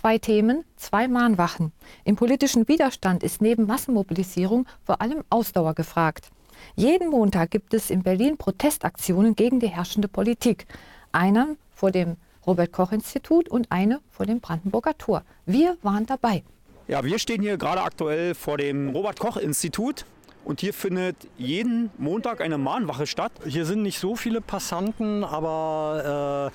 Zwei Themen, zwei Mahnwachen. Im politischen Widerstand ist neben Massenmobilisierung vor allem Ausdauer gefragt. Jeden Montag gibt es in Berlin Protestaktionen gegen die herrschende Politik. Einer vor dem Robert Koch Institut und eine vor dem Brandenburger Tor. Wir waren dabei. Ja, wir stehen hier gerade aktuell vor dem Robert Koch Institut. Und hier findet jeden Montag eine Mahnwache statt. Hier sind nicht so viele Passanten, aber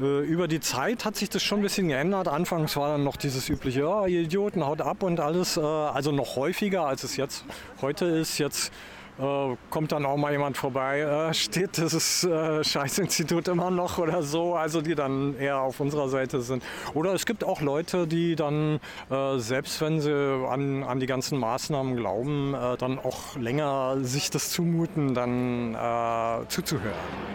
äh, äh, über die Zeit hat sich das schon ein bisschen geändert. Anfangs war dann noch dieses übliche, oh, ihr Idioten, haut ab und alles. Äh, also noch häufiger, als es jetzt heute ist. Jetzt äh, kommt dann auch mal jemand vorbei, äh, steht dieses äh, Scheißinstitut immer noch oder so, also die dann eher auf unserer Seite sind. Oder es gibt auch Leute, die dann, äh, selbst wenn sie an, an die ganzen Maßnahmen glauben, äh, dann auch länger sich das zumuten, dann zuzuhören.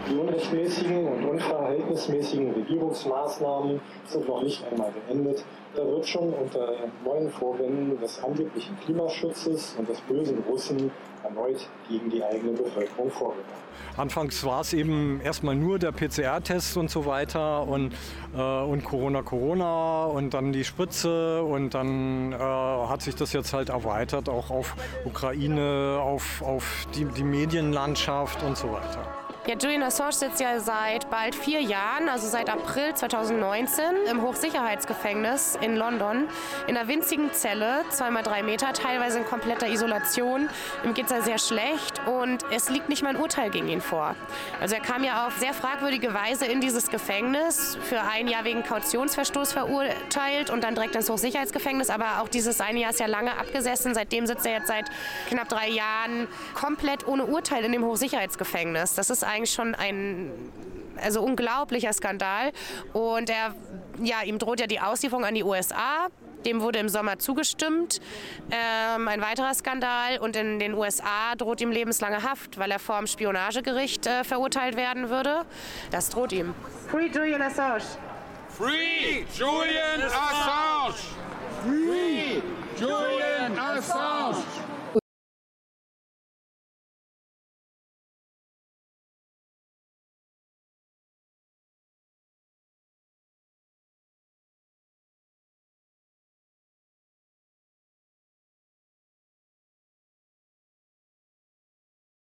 Die unrechtmäßigen und unverhältnismäßigen Regierungsmaßnahmen sind noch nicht einmal beendet. Da wird schon unter neuen Vorwänden des angeblichen Klimaschutzes und des bösen Russen erneut gegen die eigene Bevölkerung vorgegangen. Anfangs war es eben erstmal nur der PCR-Test und so weiter und, äh, und Corona, Corona und dann die Spritze und dann äh, hat sich das jetzt halt erweitert auch auf Ukraine, auf, auf die, die Medienlandschaft und so weiter. Ja, Julian Assange sitzt ja seit bald vier Jahren, also seit April 2019, im Hochsicherheitsgefängnis in London, in einer winzigen Zelle, zweimal drei Meter, teilweise in kompletter Isolation. Ihm geht es ja sehr schlecht und es liegt nicht mal ein Urteil gegen ihn vor. Also er kam ja auf sehr fragwürdige Weise in dieses Gefängnis, für ein Jahr wegen Kautionsverstoß verurteilt und dann direkt ins Hochsicherheitsgefängnis. Aber auch dieses eine Jahr ist ja lange abgesessen. Seitdem sitzt er jetzt seit knapp drei Jahren komplett ohne Urteil in dem Hochsicherheitsgefängnis. Das ist eigentlich schon ein also unglaublicher Skandal. Und er, ja, ihm droht ja die Auslieferung an die USA. Dem wurde im Sommer zugestimmt. Ähm, ein weiterer Skandal. Und in den USA droht ihm lebenslange Haft, weil er vor dem Spionagegericht äh, verurteilt werden würde. Das droht ihm. Free Julian Assange! Free Julian Assange! Free Julian